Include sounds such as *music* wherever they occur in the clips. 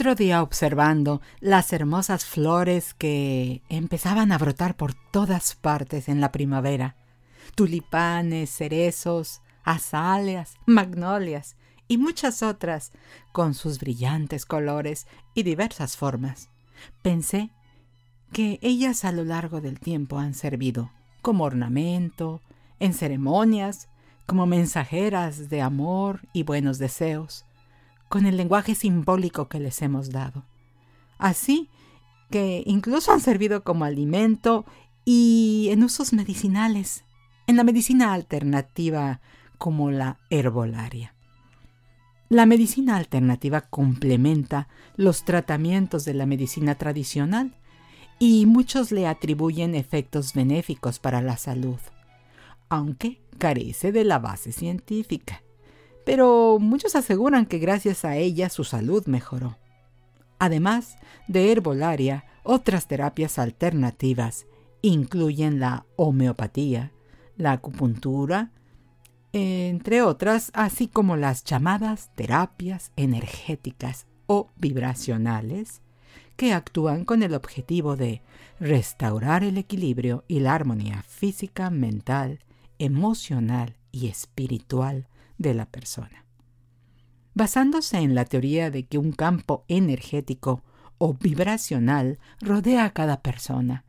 Otro día observando las hermosas flores que empezaban a brotar por todas partes en la primavera, tulipanes, cerezos, azaleas, magnolias y muchas otras con sus brillantes colores y diversas formas, pensé que ellas a lo largo del tiempo han servido como ornamento, en ceremonias, como mensajeras de amor y buenos deseos, con el lenguaje simbólico que les hemos dado. Así que incluso han servido como alimento y en usos medicinales, en la medicina alternativa como la herbolaria. La medicina alternativa complementa los tratamientos de la medicina tradicional y muchos le atribuyen efectos benéficos para la salud, aunque carece de la base científica pero muchos aseguran que gracias a ella su salud mejoró. Además de herbolaria, otras terapias alternativas incluyen la homeopatía, la acupuntura, entre otras, así como las llamadas terapias energéticas o vibracionales, que actúan con el objetivo de restaurar el equilibrio y la armonía física, mental, emocional y espiritual de la persona. Basándose en la teoría de que un campo energético o vibracional rodea a cada persona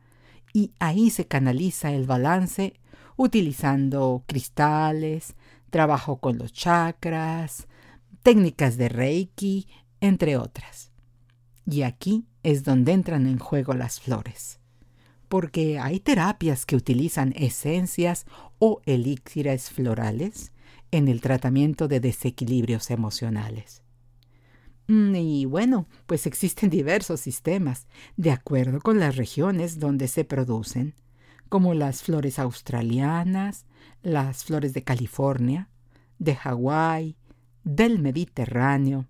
y ahí se canaliza el balance utilizando cristales, trabajo con los chakras, técnicas de Reiki, entre otras. Y aquí es donde entran en juego las flores, porque hay terapias que utilizan esencias o elixires florales en el tratamiento de desequilibrios emocionales. Mm, y bueno, pues existen diversos sistemas, de acuerdo con las regiones donde se producen, como las flores australianas, las flores de California, de Hawái, del Mediterráneo.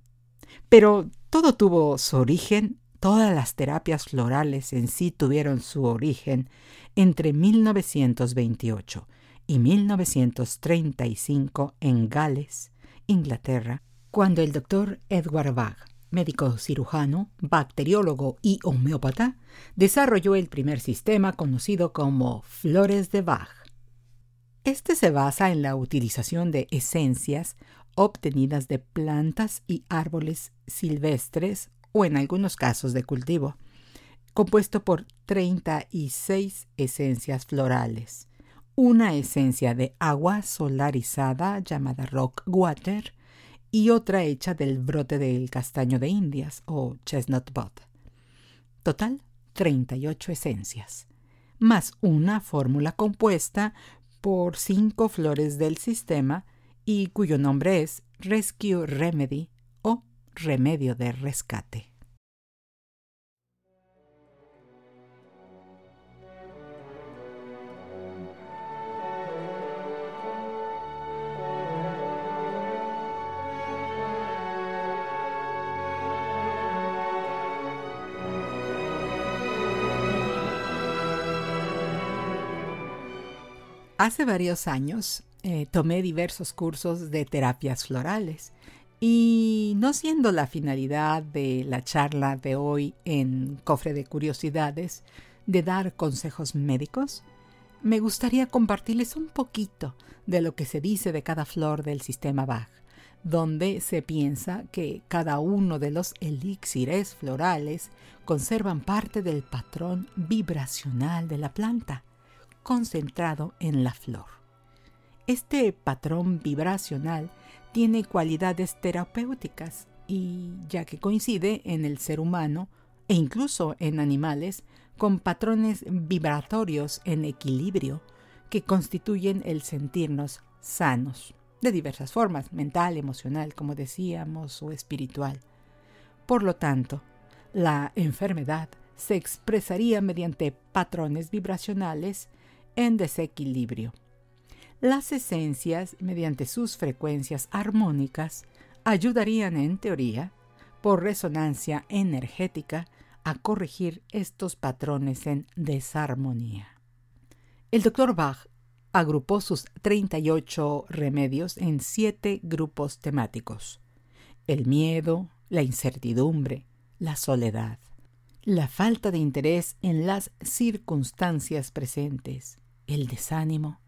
Pero todo tuvo su origen, todas las terapias florales en sí tuvieron su origen entre 1928 y 1935 en Gales, Inglaterra, cuando el doctor Edward Bach, médico cirujano, bacteriólogo y homeópata, desarrolló el primer sistema conocido como flores de Bach. Este se basa en la utilización de esencias obtenidas de plantas y árboles silvestres o en algunos casos de cultivo, compuesto por 36 esencias florales, una esencia de agua solarizada llamada rock water y otra hecha del brote del castaño de Indias o chestnut bud. Total, 38 esencias, más una fórmula compuesta por cinco flores del sistema y cuyo nombre es Rescue Remedy o remedio de rescate. Hace varios años eh, tomé diversos cursos de terapias florales y no siendo la finalidad de la charla de hoy en Cofre de Curiosidades de dar consejos médicos, me gustaría compartirles un poquito de lo que se dice de cada flor del sistema Bach, donde se piensa que cada uno de los elixires florales conservan parte del patrón vibracional de la planta, concentrado en la flor. Este patrón vibracional tiene cualidades terapéuticas y ya que coincide en el ser humano e incluso en animales con patrones vibratorios en equilibrio que constituyen el sentirnos sanos de diversas formas, mental, emocional, como decíamos, o espiritual. Por lo tanto, la enfermedad se expresaría mediante patrones vibracionales en desequilibrio. Las esencias, mediante sus frecuencias armónicas, ayudarían en teoría, por resonancia energética, a corregir estos patrones en desarmonía. El doctor Bach agrupó sus 38 remedios en siete grupos temáticos. El miedo, la incertidumbre, la soledad, la falta de interés en las circunstancias presentes, el desánimo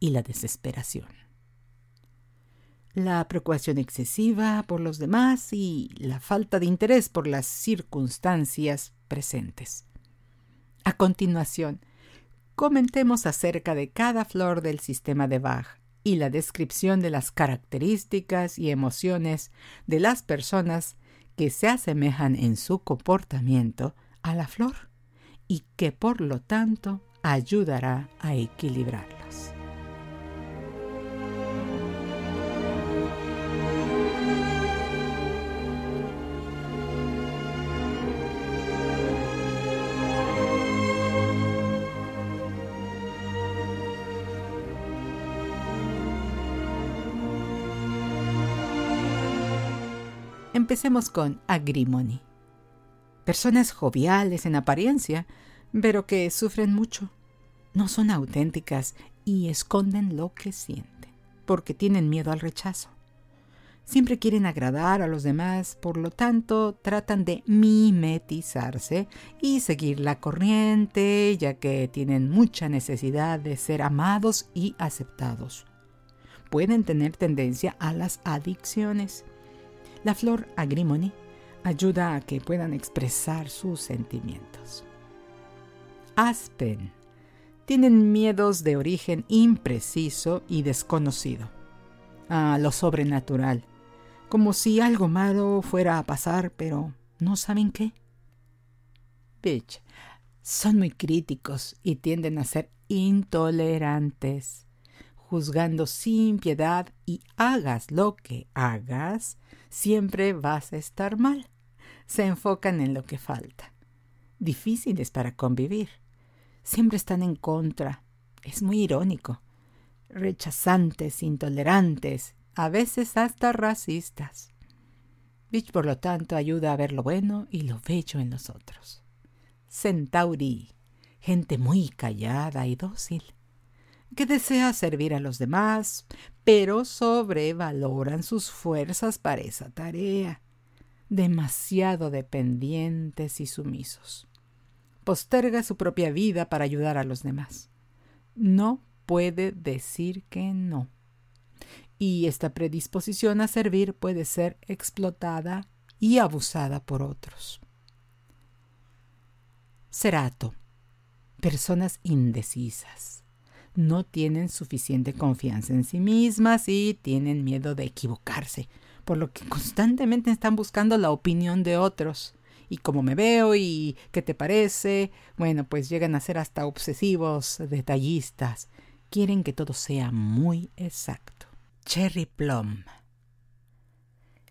y la desesperación. La preocupación excesiva por los demás y la falta de interés por las circunstancias presentes. A continuación, comentemos acerca de cada flor del sistema de Bach y la descripción de las características y emociones de las personas que se asemejan en su comportamiento a la flor y que por lo tanto ayudará a equilibrarlas. Empecemos con Agrimony. Personas joviales en apariencia, pero que sufren mucho. No son auténticas y esconden lo que sienten, porque tienen miedo al rechazo. Siempre quieren agradar a los demás, por lo tanto tratan de mimetizarse y seguir la corriente, ya que tienen mucha necesidad de ser amados y aceptados. Pueden tener tendencia a las adicciones la flor agrimony ayuda a que puedan expresar sus sentimientos. Aspen. Tienen miedos de origen impreciso y desconocido. A lo sobrenatural. Como si algo malo fuera a pasar, pero no saben qué. Bitch. Son muy críticos y tienden a ser intolerantes juzgando sin piedad y hagas lo que hagas, siempre vas a estar mal. Se enfocan en lo que falta. Difíciles para convivir. Siempre están en contra. Es muy irónico. Rechazantes, intolerantes, a veces hasta racistas. Bitch, por lo tanto, ayuda a ver lo bueno y lo bello en los otros. Centauri, gente muy callada y dócil que desea servir a los demás, pero sobrevaloran sus fuerzas para esa tarea, demasiado dependientes y sumisos. Posterga su propia vida para ayudar a los demás. No puede decir que no. Y esta predisposición a servir puede ser explotada y abusada por otros. Cerato. Personas indecisas no tienen suficiente confianza en sí mismas y tienen miedo de equivocarse, por lo que constantemente están buscando la opinión de otros. Y cómo me veo y qué te parece, bueno, pues llegan a ser hasta obsesivos, detallistas. Quieren que todo sea muy exacto. Cherry Plum.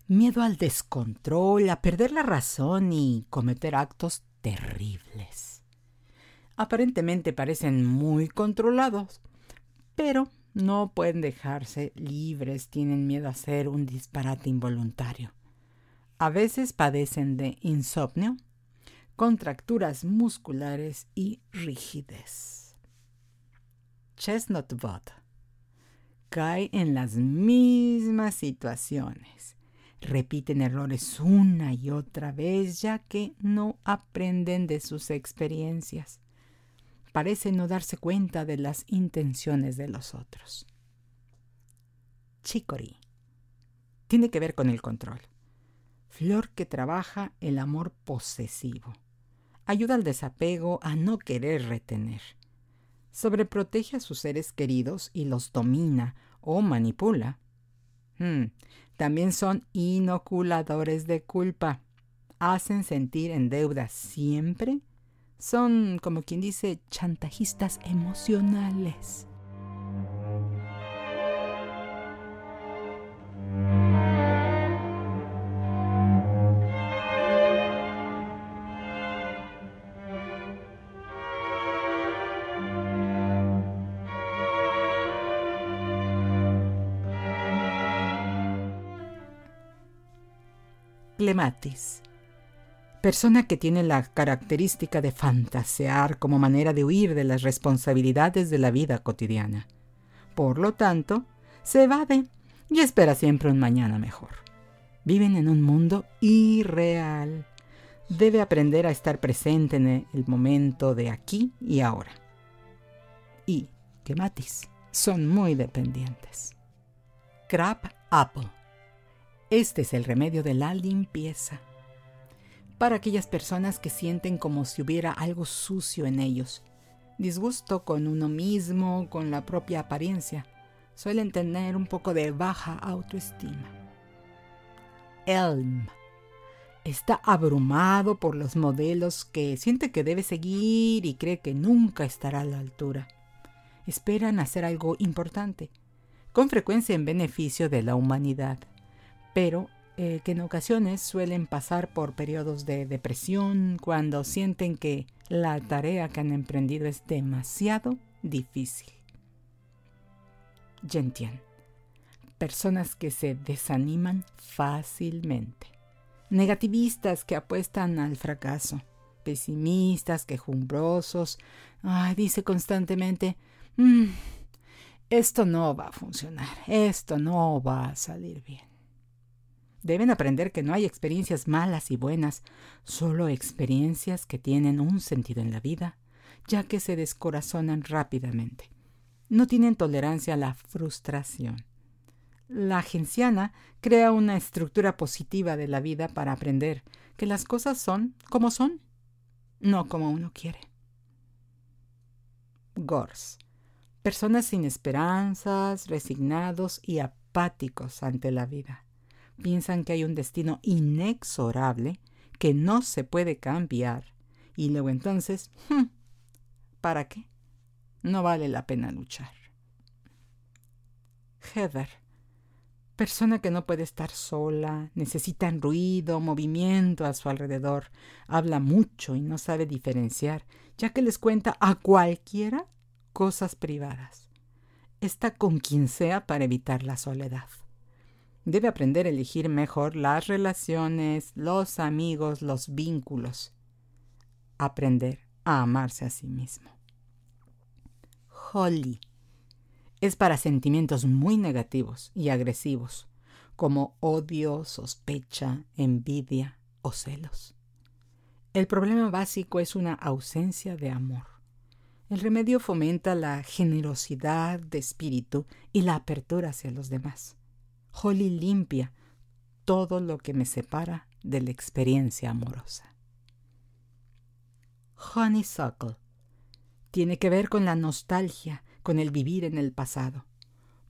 Miedo al descontrol, a perder la razón y cometer actos terribles aparentemente parecen muy controlados, pero no pueden dejarse libres, tienen miedo a hacer un disparate involuntario. A veces padecen de insomnio, contracturas musculares y rigidez. Chestnut Bot cae en las mismas situaciones. Repiten errores una y otra vez ya que no aprenden de sus experiencias parece no darse cuenta de las intenciones de los otros. Chicory. tiene que ver con el control. Flor que trabaja el amor posesivo. Ayuda al desapego a no querer retener. Sobreprotege a sus seres queridos y los domina o manipula. Hmm, también son inoculadores de culpa. Hacen sentir en deuda siempre. Son, como quien dice, chantajistas emocionales. Clematis. Persona que tiene la característica de fantasear como manera de huir de las responsabilidades de la vida cotidiana. Por lo tanto, se evade y espera siempre un mañana mejor. Viven en un mundo irreal. Debe aprender a estar presente en el momento de aquí y ahora. Y Clematis son muy dependientes. Crab Apple. Este es el remedio de la limpieza. Para aquellas personas que sienten como si hubiera algo sucio en ellos, disgusto con uno mismo, con la propia apariencia, suelen tener un poco de baja autoestima. Elm está abrumado por los modelos que siente que debe seguir y cree que nunca estará a la altura. Esperan hacer algo importante, con frecuencia en beneficio de la humanidad pero eh, que en ocasiones suelen pasar por periodos de depresión cuando sienten que la tarea que han emprendido es demasiado difícil. Gentian. Personas que se desaniman fácilmente. Negativistas que apuestan al fracaso. Pesimistas, quejumbrosos. dice constantemente, mm, esto no va a funcionar, esto no va a salir bien. Deben aprender que no hay experiencias malas y buenas, solo experiencias que tienen un sentido en la vida, ya que se descorazonan rápidamente. No tienen tolerancia a la frustración. La agenciana crea una estructura positiva de la vida para aprender que las cosas son como son, no como uno quiere. Gors. Personas sin esperanzas, resignados y apáticos ante la vida piensan que hay un destino inexorable que no se puede cambiar y luego entonces, hmm, ¿para qué? No vale la pena luchar. Heather, persona que no puede estar sola, necesita ruido, movimiento a su alrededor, habla mucho y no sabe diferenciar, ya que les cuenta a cualquiera cosas privadas. Está con quien sea para evitar la soledad debe aprender a elegir mejor las relaciones, los amigos, los vínculos. Aprender a amarse a sí mismo. Holly es para sentimientos muy negativos y agresivos, como odio, sospecha, envidia o celos. El problema básico es una ausencia de amor. El remedio fomenta la generosidad de espíritu y la apertura hacia los demás. Holly limpia todo lo que me separa de la experiencia amorosa. Honeysuckle tiene que ver con la nostalgia, con el vivir en el pasado.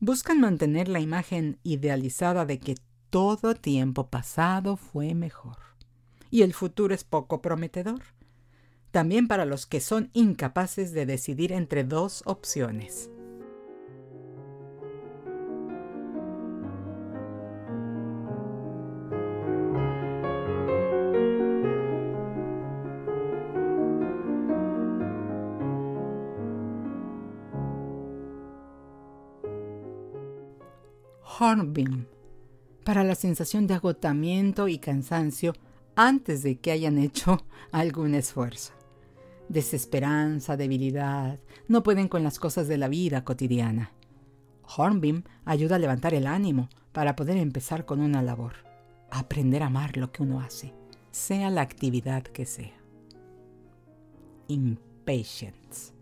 Buscan mantener la imagen idealizada de que todo tiempo pasado fue mejor y el futuro es poco prometedor. También para los que son incapaces de decidir entre dos opciones. Hornbeam para la sensación de agotamiento y cansancio antes de que hayan hecho *laughs* algún esfuerzo. Desesperanza, debilidad, no pueden con las cosas de la vida cotidiana. Hornbeam ayuda a levantar el ánimo para poder empezar con una labor, aprender a amar lo que uno hace, sea la actividad que sea. Impatience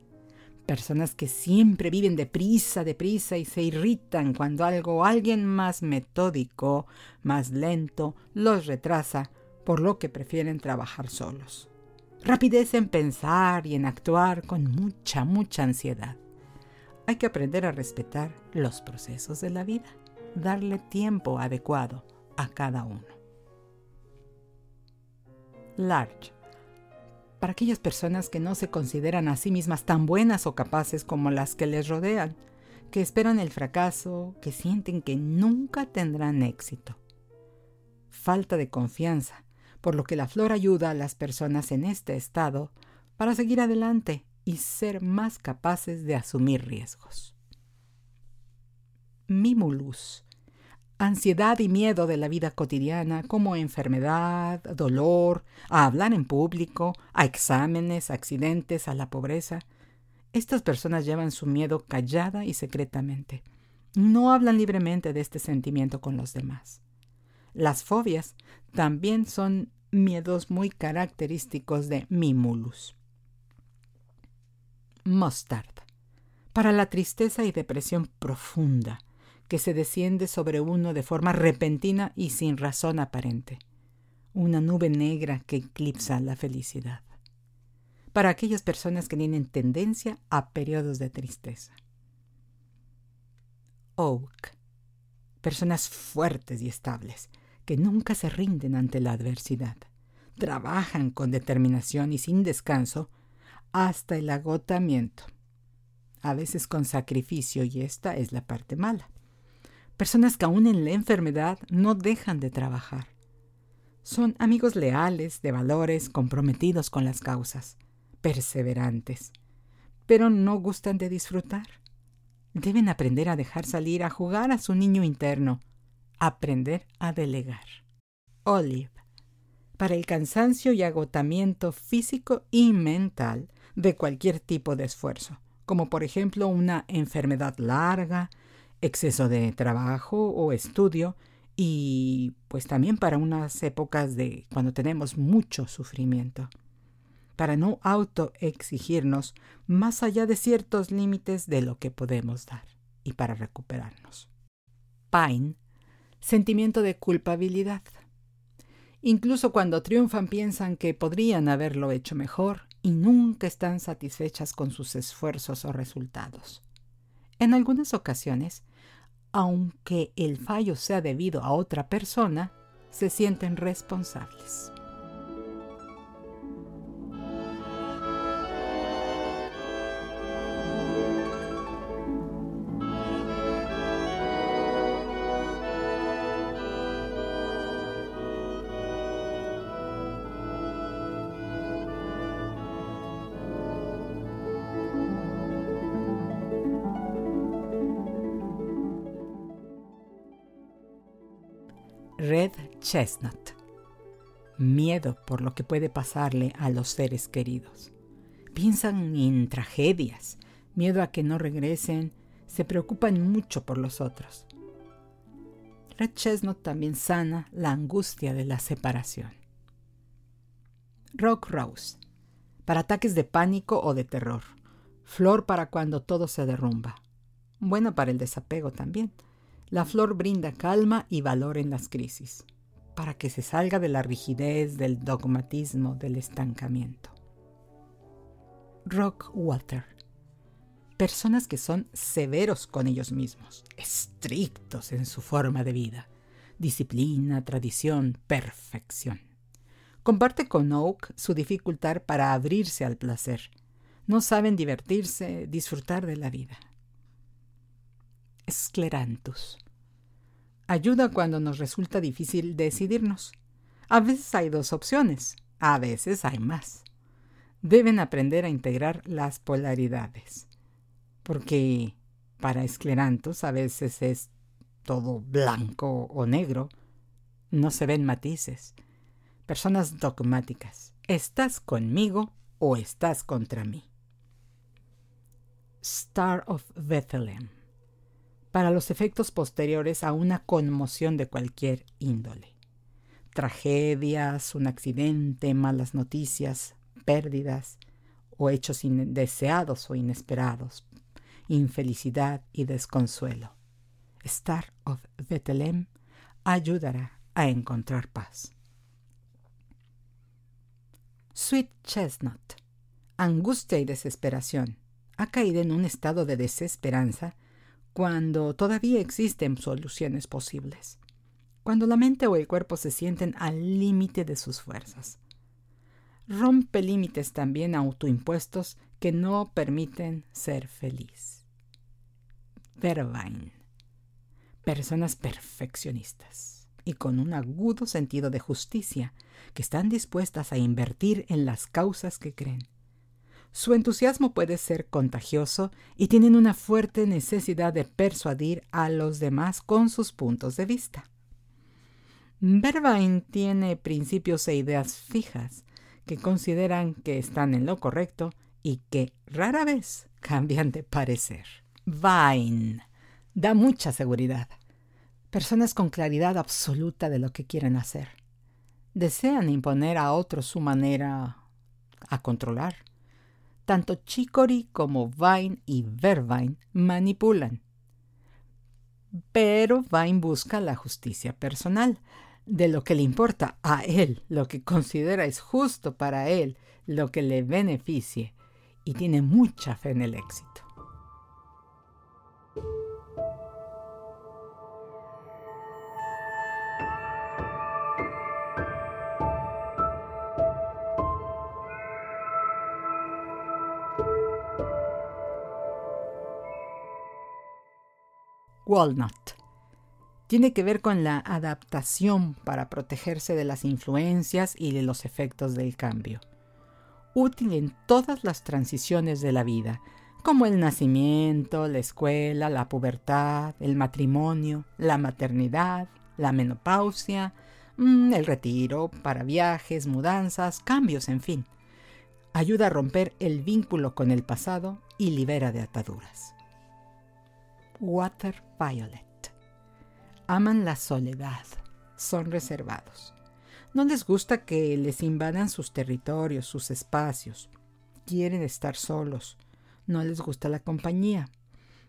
Personas que siempre viven deprisa, deprisa y se irritan cuando algo alguien más metódico, más lento, los retrasa, por lo que prefieren trabajar solos. Rapidez en pensar y en actuar con mucha, mucha ansiedad. Hay que aprender a respetar los procesos de la vida, darle tiempo adecuado a cada uno. Large para aquellas personas que no se consideran a sí mismas tan buenas o capaces como las que les rodean, que esperan el fracaso, que sienten que nunca tendrán éxito. Falta de confianza, por lo que la flor ayuda a las personas en este estado para seguir adelante y ser más capaces de asumir riesgos. Mimulus ansiedad y miedo de la vida cotidiana como enfermedad, dolor, a hablar en público, a exámenes, accidentes, a la pobreza. Estas personas llevan su miedo callada y secretamente. No hablan libremente de este sentimiento con los demás. Las fobias también son miedos muy característicos de Mimulus. Mustard. Para la tristeza y depresión profunda, que se desciende sobre uno de forma repentina y sin razón aparente. Una nube negra que eclipsa la felicidad. Para aquellas personas que tienen tendencia a periodos de tristeza. Oak. Personas fuertes y estables, que nunca se rinden ante la adversidad. Trabajan con determinación y sin descanso hasta el agotamiento. A veces con sacrificio y esta es la parte mala personas que aún en la enfermedad no dejan de trabajar. Son amigos leales, de valores, comprometidos con las causas, perseverantes, pero no gustan de disfrutar. Deben aprender a dejar salir a jugar a su niño interno, aprender a delegar. Olive. Para el cansancio y agotamiento físico y mental de cualquier tipo de esfuerzo, como por ejemplo una enfermedad larga, exceso de trabajo o estudio y pues también para unas épocas de cuando tenemos mucho sufrimiento, para no autoexigirnos más allá de ciertos límites de lo que podemos dar y para recuperarnos. Pine, sentimiento de culpabilidad. Incluso cuando triunfan piensan que podrían haberlo hecho mejor y nunca están satisfechas con sus esfuerzos o resultados. En algunas ocasiones, aunque el fallo sea debido a otra persona, se sienten responsables. Red Chestnut. Miedo por lo que puede pasarle a los seres queridos. Piensan en tragedias, miedo a que no regresen, se preocupan mucho por los otros. Red Chestnut también sana la angustia de la separación. Rock Rose. Para ataques de pánico o de terror. Flor para cuando todo se derrumba. Bueno para el desapego también la flor brinda calma y valor en las crisis, para que se salga de la rigidez, del dogmatismo, del estancamiento. Rock Water. Personas que son severos con ellos mismos, estrictos en su forma de vida, disciplina, tradición, perfección. Comparte con Oak su dificultad para abrirse al placer. No saben divertirse, disfrutar de la vida. Sclerantus. Ayuda cuando nos resulta difícil decidirnos. A veces hay dos opciones, a veces hay más. Deben aprender a integrar las polaridades, porque para Esclerantus a veces es todo blanco o negro, no se ven matices. Personas dogmáticas, ¿estás conmigo o estás contra mí? Star of Bethlehem para los efectos posteriores a una conmoción de cualquier índole. Tragedias, un accidente, malas noticias, pérdidas o hechos indeseados o inesperados, infelicidad y desconsuelo. Star of Bethlehem ayudará a encontrar paz. Sweet Chestnut, angustia y desesperación, ha caído en un estado de desesperanza cuando todavía existen soluciones posibles, cuando la mente o el cuerpo se sienten al límite de sus fuerzas. Rompe límites también autoimpuestos que no permiten ser feliz. Vervain. Personas perfeccionistas y con un agudo sentido de justicia que están dispuestas a invertir en las causas que creen. Su entusiasmo puede ser contagioso y tienen una fuerte necesidad de persuadir a los demás con sus puntos de vista. Vervain tiene principios e ideas fijas que consideran que están en lo correcto y que rara vez cambian de parecer. Vine da mucha seguridad. Personas con claridad absoluta de lo que quieren hacer. Desean imponer a otros su manera a controlar. Tanto Chicory como Vine y Vervine manipulan. Pero Vine busca la justicia personal, de lo que le importa a él, lo que considera es justo para él, lo que le beneficie, y tiene mucha fe en el éxito. Walnut. Tiene que ver con la adaptación para protegerse de las influencias y de los efectos del cambio. Útil en todas las transiciones de la vida, como el nacimiento, la escuela, la pubertad, el matrimonio, la maternidad, la menopausia, mm, el retiro, para viajes, mudanzas, cambios, en fin. Ayuda a romper el vínculo con el pasado y libera de ataduras. Water Violet. Aman la soledad, son reservados. No les gusta que les invadan sus territorios, sus espacios. Quieren estar solos, no les gusta la compañía.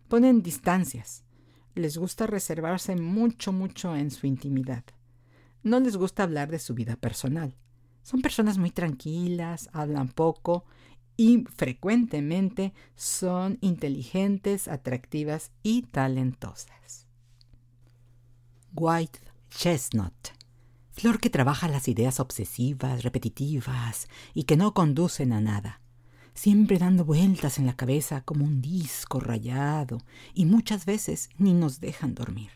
Ponen distancias. Les gusta reservarse mucho, mucho en su intimidad. No les gusta hablar de su vida personal. Son personas muy tranquilas, hablan poco y frecuentemente son inteligentes, atractivas y talentosas. White Chestnut. Flor que trabaja las ideas obsesivas, repetitivas y que no conducen a nada siempre dando vueltas en la cabeza como un disco rayado y muchas veces ni nos dejan dormir.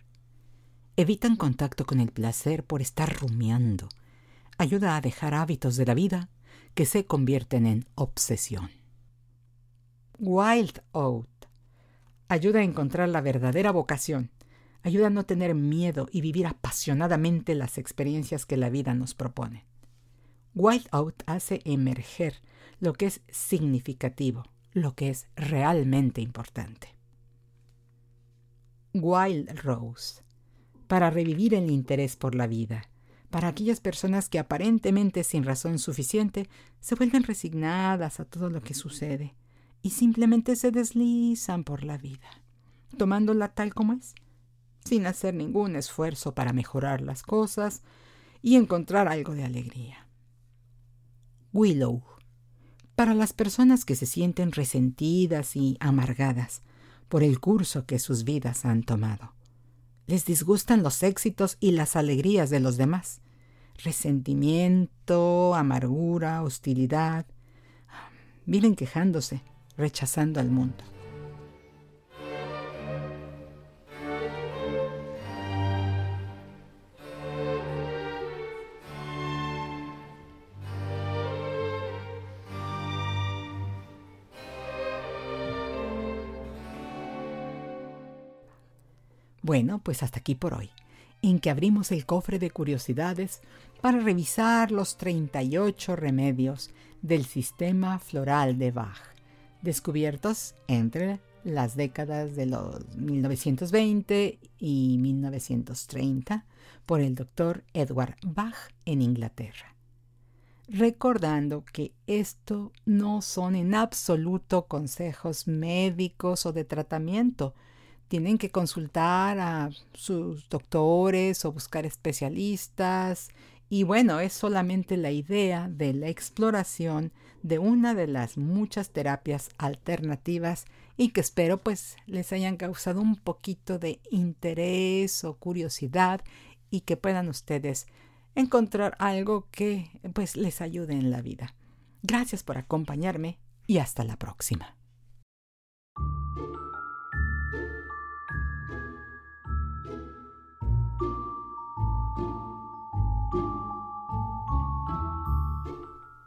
Evitan contacto con el placer por estar rumiando. Ayuda a dejar hábitos de la vida que se convierten en obsesión. Wild Out ayuda a encontrar la verdadera vocación, ayuda a no tener miedo y vivir apasionadamente las experiencias que la vida nos propone. Wild Out hace emerger lo que es significativo, lo que es realmente importante. Wild Rose, para revivir el interés por la vida, para aquellas personas que aparentemente sin razón suficiente se vuelven resignadas a todo lo que sucede y simplemente se deslizan por la vida, tomándola tal como es, sin hacer ningún esfuerzo para mejorar las cosas y encontrar algo de alegría. Willow para las personas que se sienten resentidas y amargadas por el curso que sus vidas han tomado. Les disgustan los éxitos y las alegrías de los demás. Resentimiento, amargura, hostilidad. Viven quejándose, rechazando al mundo. Bueno, pues hasta aquí por hoy, en que abrimos el cofre de curiosidades para revisar los 38 remedios del sistema floral de Bach, descubiertos entre las décadas de los 1920 y 1930 por el doctor Edward Bach en Inglaterra. recordando que esto no son en absoluto consejos médicos o de tratamiento. Tienen que consultar a sus doctores o buscar especialistas. Y bueno, es solamente la idea de la exploración de una de las muchas terapias alternativas y que espero pues les hayan causado un poquito de interés o curiosidad y que puedan ustedes encontrar algo que pues les ayude en la vida. Gracias por acompañarme y hasta la próxima.